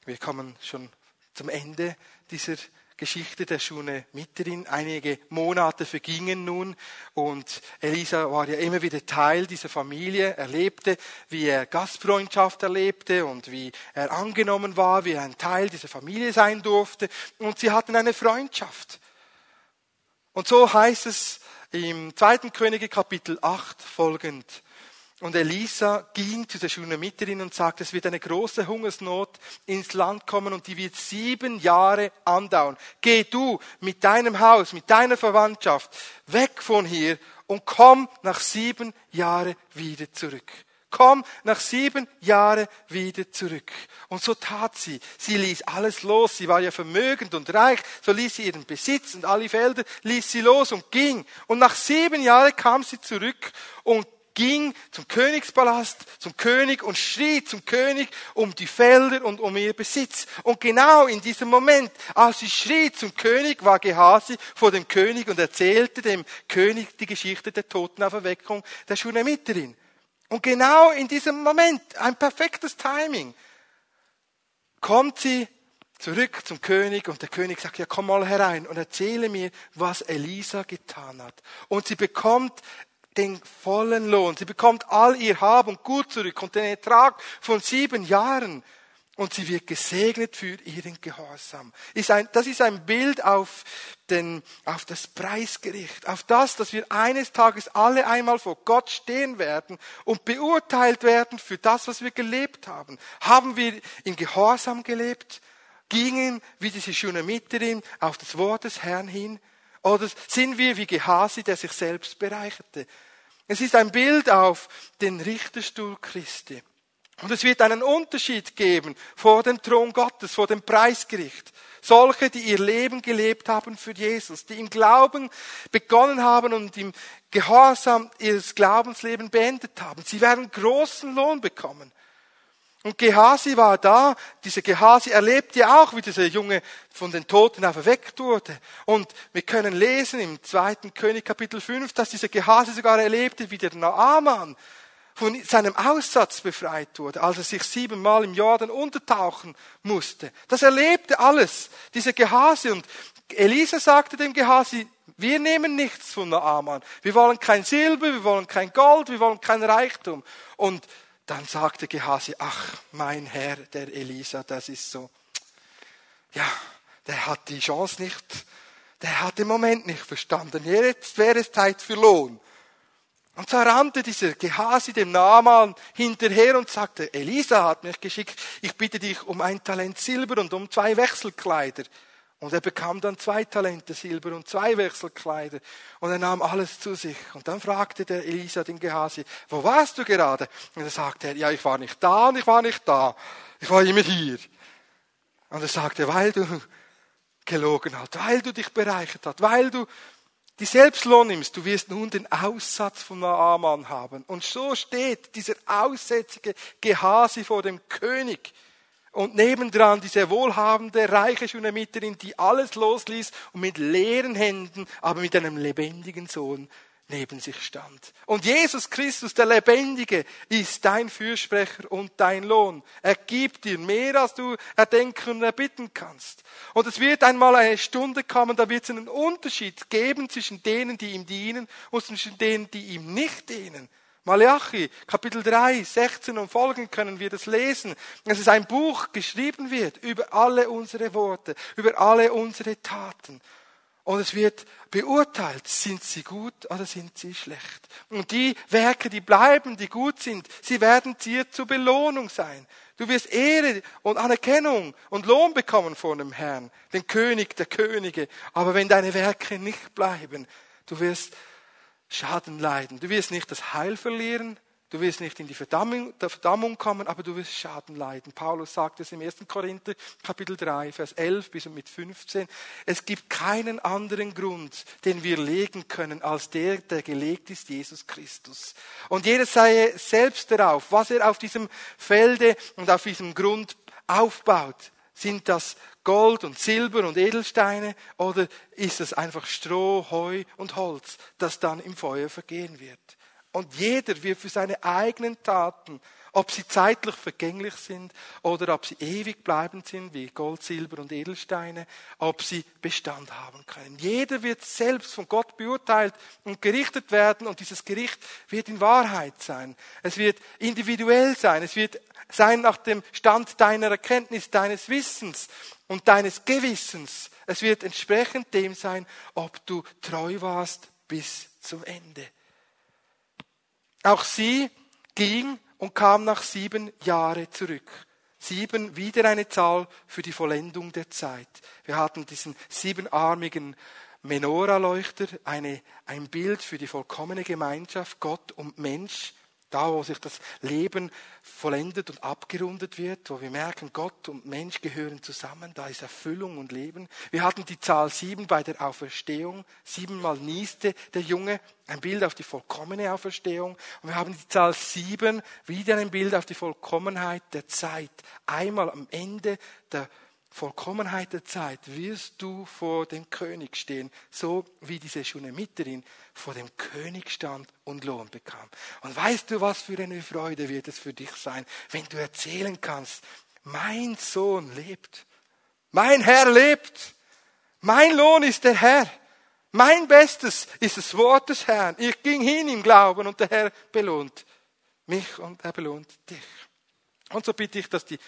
Wir kommen schon zum Ende dieser Geschichte der Schunemiterin. Einige Monate vergingen nun und Elisa war ja immer wieder Teil dieser Familie. Er lebte, wie er Gastfreundschaft erlebte und wie er angenommen war, wie er ein Teil dieser Familie sein durfte. Und sie hatten eine Freundschaft. Und so heißt es im zweiten Könige Kapitel 8 folgend. Und Elisa ging zu der Schunemiterin und sagte, es wird eine große Hungersnot ins Land kommen und die wird sieben Jahre andauern. Geh du mit deinem Haus, mit deiner Verwandtschaft weg von hier und komm nach sieben Jahren wieder zurück komm nach sieben Jahren wieder zurück. Und so tat sie. Sie ließ alles los. Sie war ja vermögend und reich. So ließ sie ihren Besitz und alle Felder ließ sie los und ging. Und nach sieben Jahren kam sie zurück und ging zum Königspalast, zum König und schrie zum König um die Felder und um ihr Besitz. Und genau in diesem Moment, als sie schrie zum König, war Gehasi vor dem König und erzählte dem König die Geschichte der Totenauferweckung der Schunemiterin. Und genau in diesem Moment, ein perfektes Timing, kommt sie zurück zum König und der König sagt, ja, komm mal herein und erzähle mir, was Elisa getan hat. Und sie bekommt den vollen Lohn. Sie bekommt all ihr Hab und Gut zurück und den Ertrag von sieben Jahren und sie wird gesegnet für ihren Gehorsam. Das ist ein Bild auf, den, auf das Preisgericht, auf das, dass wir eines Tages alle einmal vor Gott stehen werden und beurteilt werden für das, was wir gelebt haben. Haben wir in Gehorsam gelebt? Gingen wie diese Schunamiterin auf das Wort des Herrn hin? Oder sind wir wie Gehasi, der sich selbst bereicherte? Es ist ein Bild auf den Richterstuhl Christi. Und es wird einen Unterschied geben vor dem Thron Gottes, vor dem Preisgericht. Solche, die ihr Leben gelebt haben für Jesus, die im Glauben begonnen haben und im Gehorsam ihres Glaubensleben beendet haben. Sie werden großen Lohn bekommen. Und Gehasi war da. Dieser Gehasi erlebte auch, wie dieser Junge von den Toten auferweckt wurde. Und wir können lesen im zweiten König Kapitel 5, dass dieser Gehasi sogar erlebte, wie der Naaman von seinem Aussatz befreit wurde, als er sich siebenmal im Jordan untertauchen musste. Das erlebte alles, dieser Gehasi. Und Elisa sagte dem Gehasi, wir nehmen nichts von Naaman. Wir wollen kein Silber, wir wollen kein Gold, wir wollen kein Reichtum. Und dann sagte Gehasi, ach, mein Herr, der Elisa, das ist so, ja, der hat die Chance nicht, der hat den Moment nicht verstanden. Jetzt wäre es Zeit für Lohn. Und so rannte dieser Gehasi dem Naaman hinterher und sagte, Elisa hat mich geschickt, ich bitte dich um ein Talent Silber und um zwei Wechselkleider. Und er bekam dann zwei Talente Silber und zwei Wechselkleider. Und er nahm alles zu sich. Und dann fragte der Elisa den Gehasi, wo warst du gerade? Und er sagte, ja, ich war nicht da und ich war nicht da. Ich war immer hier. Und er sagte, weil du gelogen hast, weil du dich bereichert hast, weil du die Selbstlohn nimmst, du wirst nun den Aussatz von Naaman haben. Und so steht dieser aussätzige Gehasi vor dem König. Und nebendran diese wohlhabende, reiche Schunamiterin, die alles losließ und mit leeren Händen, aber mit einem lebendigen Sohn neben sich stand. Und Jesus Christus, der Lebendige, ist dein Fürsprecher und dein Lohn. Er gibt dir mehr, als du erdenken und erbitten kannst. Und es wird einmal eine Stunde kommen, da wird es einen Unterschied geben zwischen denen, die ihm dienen und zwischen denen, die ihm nicht dienen. Malachi, Kapitel 3, 16 und folgen können wir das lesen. Es ist ein Buch geschrieben wird über alle unsere Worte, über alle unsere Taten. Und es wird beurteilt, sind sie gut oder sind sie schlecht. Und die Werke, die bleiben, die gut sind, sie werden dir zur Belohnung sein. Du wirst Ehre und Anerkennung und Lohn bekommen von dem Herrn, den König der Könige. Aber wenn deine Werke nicht bleiben, du wirst Schaden leiden. Du wirst nicht das Heil verlieren, du wirst nicht in die Verdammung, Verdammung kommen, aber du wirst Schaden leiden. Paulus sagt es im 1. Korinther Kapitel 3, Vers 11 bis mit 15. Es gibt keinen anderen Grund, den wir legen können, als der, der gelegt ist, Jesus Christus. Und jeder sei selbst darauf, was er auf diesem Felde und auf diesem Grund aufbaut. Sind das Gold und Silber und Edelsteine oder ist es einfach Stroh, Heu und Holz, das dann im Feuer vergehen wird? Und jeder wird für seine eigenen Taten, ob sie zeitlich vergänglich sind oder ob sie ewig bleibend sind, wie Gold, Silber und Edelsteine, ob sie Bestand haben können. Jeder wird selbst von Gott beurteilt und gerichtet werden und dieses Gericht wird in Wahrheit sein. Es wird individuell sein. Es wird sein nach dem Stand deiner Erkenntnis, deines Wissens und deines Gewissens. Es wird entsprechend dem sein, ob du treu warst bis zum Ende. Auch sie ging und kam nach sieben Jahre zurück. Sieben, wieder eine Zahl für die Vollendung der Zeit. Wir hatten diesen siebenarmigen Menorah-Leuchter, eine, ein Bild für die vollkommene Gemeinschaft, Gott und Mensch. Da, wo sich das Leben vollendet und abgerundet wird, wo wir merken, Gott und Mensch gehören zusammen, da ist Erfüllung und Leben. Wir hatten die Zahl sieben bei der Auferstehung. Siebenmal nieste der Junge, ein Bild auf die vollkommene Auferstehung. Und wir haben die Zahl sieben, wieder ein Bild auf die Vollkommenheit der Zeit. Einmal am Ende der Vollkommenheit der Zeit wirst du vor dem König stehen, so wie diese Schunamiterin vor dem König stand und Lohn bekam. Und weißt du, was für eine Freude wird es für dich sein, wenn du erzählen kannst, mein Sohn lebt, mein Herr lebt, mein Lohn ist der Herr, mein Bestes ist das Wort des Herrn. Ich ging hin im Glauben und der Herr belohnt mich und er belohnt dich. Und so bitte ich, dass die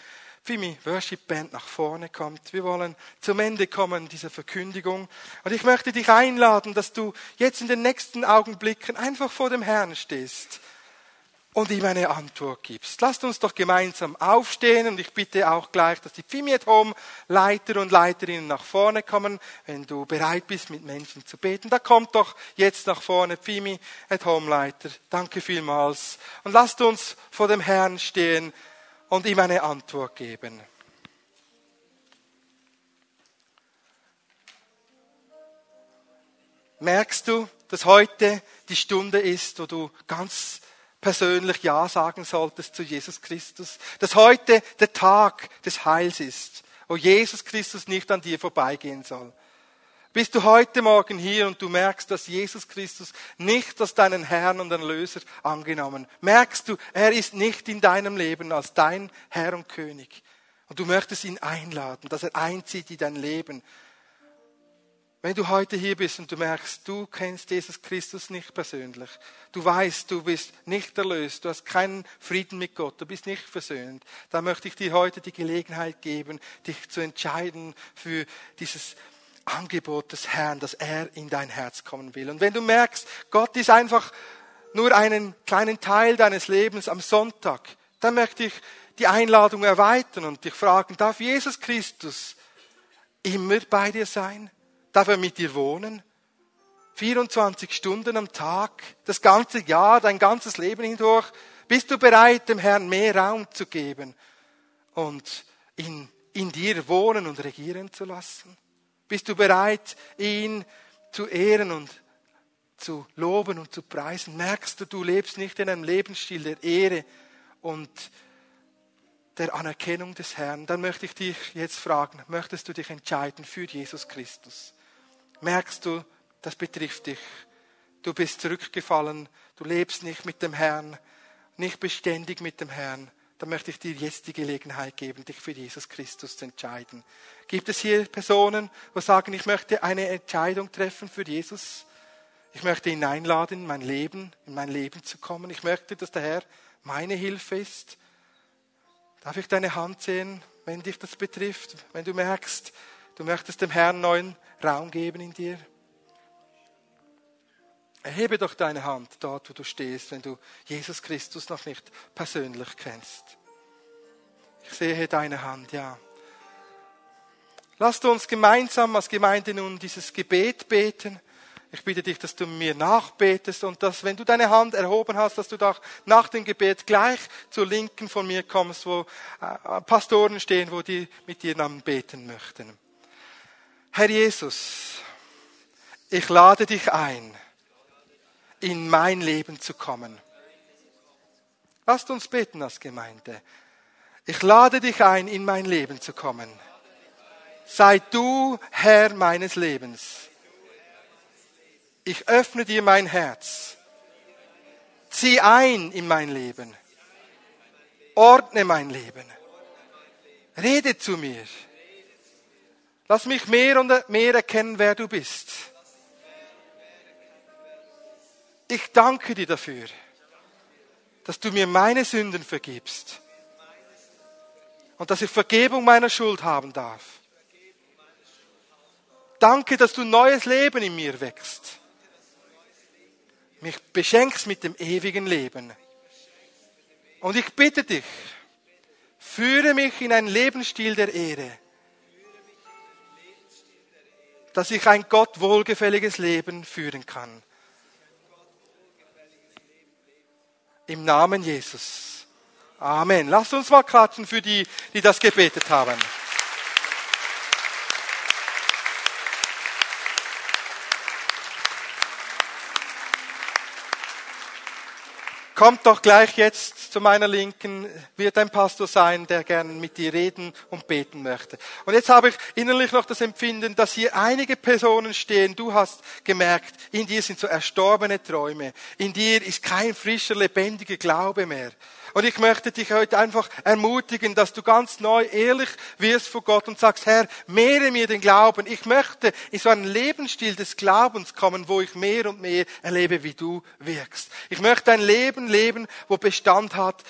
Fimi Worship Band nach vorne kommt. Wir wollen zum Ende kommen dieser Verkündigung. Und ich möchte dich einladen, dass du jetzt in den nächsten Augenblicken einfach vor dem Herrn stehst und ihm eine Antwort gibst. Lasst uns doch gemeinsam aufstehen und ich bitte auch gleich, dass die Pfimi at Home Leiter und Leiterinnen nach vorne kommen, wenn du bereit bist, mit Menschen zu beten. Da kommt doch jetzt nach vorne Pfimi at Home Leiter. Danke vielmals. Und lasst uns vor dem Herrn stehen und ihm eine Antwort geben. Merkst du, dass heute die Stunde ist, wo du ganz persönlich Ja sagen solltest zu Jesus Christus. Dass heute der Tag des Heils ist, wo Jesus Christus nicht an dir vorbeigehen soll. Bist du heute Morgen hier und du merkst, dass Jesus Christus nicht als deinen Herrn und Erlöser angenommen. Merkst du, er ist nicht in deinem Leben als dein Herr und König. Und du möchtest ihn einladen, dass er einzieht in dein Leben. Wenn du heute hier bist und du merkst, du kennst Jesus Christus nicht persönlich, du weißt, du bist nicht erlöst, du hast keinen Frieden mit Gott, du bist nicht versöhnt, dann möchte ich dir heute die Gelegenheit geben, dich zu entscheiden für dieses Angebot des Herrn, dass er in dein Herz kommen will. Und wenn du merkst, Gott ist einfach nur einen kleinen Teil deines Lebens am Sonntag, dann möchte ich die Einladung erweitern und dich fragen, darf Jesus Christus immer bei dir sein? Darf er mit dir wohnen? 24 Stunden am Tag, das ganze Jahr, dein ganzes Leben hindurch. Bist du bereit, dem Herrn mehr Raum zu geben und in, in dir wohnen und regieren zu lassen? Bist du bereit, ihn zu ehren und zu loben und zu preisen? Merkst du, du lebst nicht in einem Lebensstil der Ehre und der Anerkennung des Herrn? Dann möchte ich dich jetzt fragen, möchtest du dich entscheiden für Jesus Christus? merkst du, das betrifft dich. Du bist zurückgefallen, du lebst nicht mit dem Herrn, nicht beständig mit dem Herrn. Dann möchte ich dir jetzt die Gelegenheit geben, dich für Jesus Christus zu entscheiden. Gibt es hier Personen, die sagen, ich möchte eine Entscheidung treffen für Jesus? Ich möchte ihn einladen, in mein Leben, in mein Leben zu kommen. Ich möchte, dass der Herr meine Hilfe ist. Darf ich deine Hand sehen, wenn dich das betrifft? Wenn du merkst, du möchtest dem Herrn neuen Raum geben in dir? Erhebe doch deine Hand dort, wo du stehst, wenn du Jesus Christus noch nicht persönlich kennst. Ich sehe deine Hand, ja. Lasst uns gemeinsam als Gemeinde nun dieses Gebet beten. Ich bitte dich, dass du mir nachbetest und dass, wenn du deine Hand erhoben hast, dass du doch nach dem Gebet gleich zur Linken von mir kommst, wo äh, Pastoren stehen, wo die mit dir dann beten möchten. Herr Jesus, ich lade dich ein, in mein Leben zu kommen. Lasst uns beten als Gemeinde. Ich lade dich ein, in mein Leben zu kommen. Sei du Herr meines Lebens. Ich öffne dir mein Herz. Zieh ein in mein Leben. Ordne mein Leben. Rede zu mir. Lass mich mehr und mehr erkennen, wer du bist. Ich danke dir dafür, dass du mir meine Sünden vergibst und dass ich Vergebung meiner Schuld haben darf. Danke, dass du neues Leben in mir wächst. Mich beschenkst mit dem ewigen Leben. Und ich bitte dich, führe mich in einen Lebensstil der Ehre dass ich ein Gott wohlgefälliges Leben führen kann. Im Namen Jesus. Amen. Lasst uns mal klatschen für die, die das gebetet haben. Kommt doch gleich jetzt zu meiner Linken, wird ein Pastor sein, der gern mit dir reden und beten möchte. Und jetzt habe ich innerlich noch das Empfinden, dass hier einige Personen stehen. Du hast gemerkt, in dir sind so erstorbene Träume. In dir ist kein frischer, lebendiger Glaube mehr. Und ich möchte dich heute einfach ermutigen, dass du ganz neu ehrlich wirst vor Gott und sagst, Herr, mehre mir den Glauben. Ich möchte in so einen Lebensstil des Glaubens kommen, wo ich mehr und mehr erlebe, wie du wirkst. Ich möchte ein Leben leben, wo Bestand hat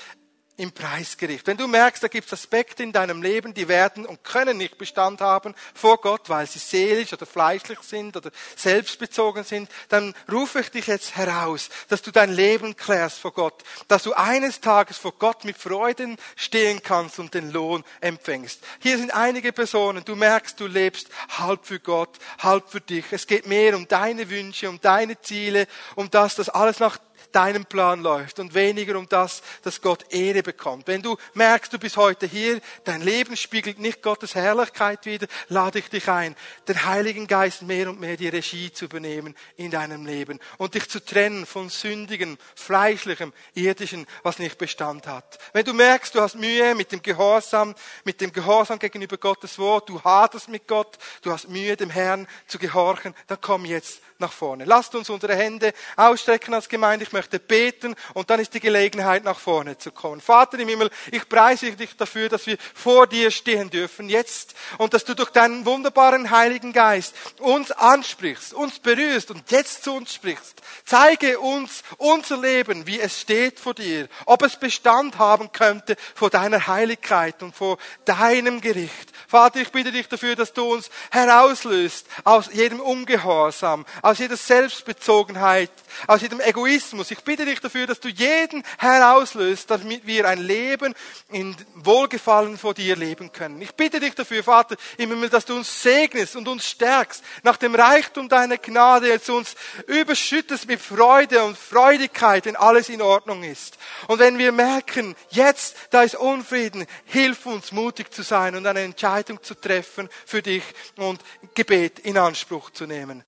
im Preisgericht. Wenn du merkst, da gibt es Aspekte in deinem Leben, die werden und können nicht Bestand haben vor Gott, weil sie seelisch oder fleischlich sind oder selbstbezogen sind, dann rufe ich dich jetzt heraus, dass du dein Leben klärst vor Gott, dass du eines Tages vor Gott mit Freuden stehen kannst und den Lohn empfängst. Hier sind einige Personen, du merkst, du lebst halb für Gott, halb für dich. Es geht mehr um deine Wünsche, um deine Ziele, um das, dass alles nach deinem Plan läuft und weniger um das, dass Gott Ehre bekommt. Wenn du merkst, du bist heute hier, dein Leben spiegelt nicht Gottes Herrlichkeit wider, lade ich dich ein, den Heiligen Geist mehr und mehr die Regie zu übernehmen in deinem Leben und dich zu trennen von sündigen, fleischlichem, irdischen, was nicht Bestand hat. Wenn du merkst, du hast Mühe mit dem Gehorsam, mit dem Gehorsam gegenüber Gottes Wort, du haderst mit Gott, du hast Mühe, dem Herrn zu gehorchen, dann komm jetzt nach vorne. Lasst uns unsere Hände ausstrecken als Gemeinde. Ich möchte beten und dann ist die Gelegenheit, nach vorne zu kommen. Vater im Himmel, ich preise dich dafür, dass wir vor dir stehen dürfen jetzt und dass du durch deinen wunderbaren Heiligen Geist uns ansprichst, uns berührst und jetzt zu uns sprichst. Zeige uns unser Leben, wie es steht vor dir, ob es Bestand haben könnte vor deiner Heiligkeit und vor deinem Gericht. Vater, ich bitte dich dafür, dass du uns herauslöst aus jedem Ungehorsam, aus jeder Selbstbezogenheit, aus jedem Egoismus. Ich bitte dich dafür, dass du jeden herauslöst, damit wir ein Leben in Wohlgefallen vor dir leben können. Ich bitte dich dafür, Vater, immer, dass du uns segnest und uns stärkst nach dem Reichtum deiner Gnade, du uns überschüttest mit Freude und Freudigkeit, wenn alles in Ordnung ist. Und wenn wir merken, jetzt, da ist Unfrieden, hilf uns, mutig zu sein und eine Entscheidung zu treffen für dich und Gebet in Anspruch zu nehmen.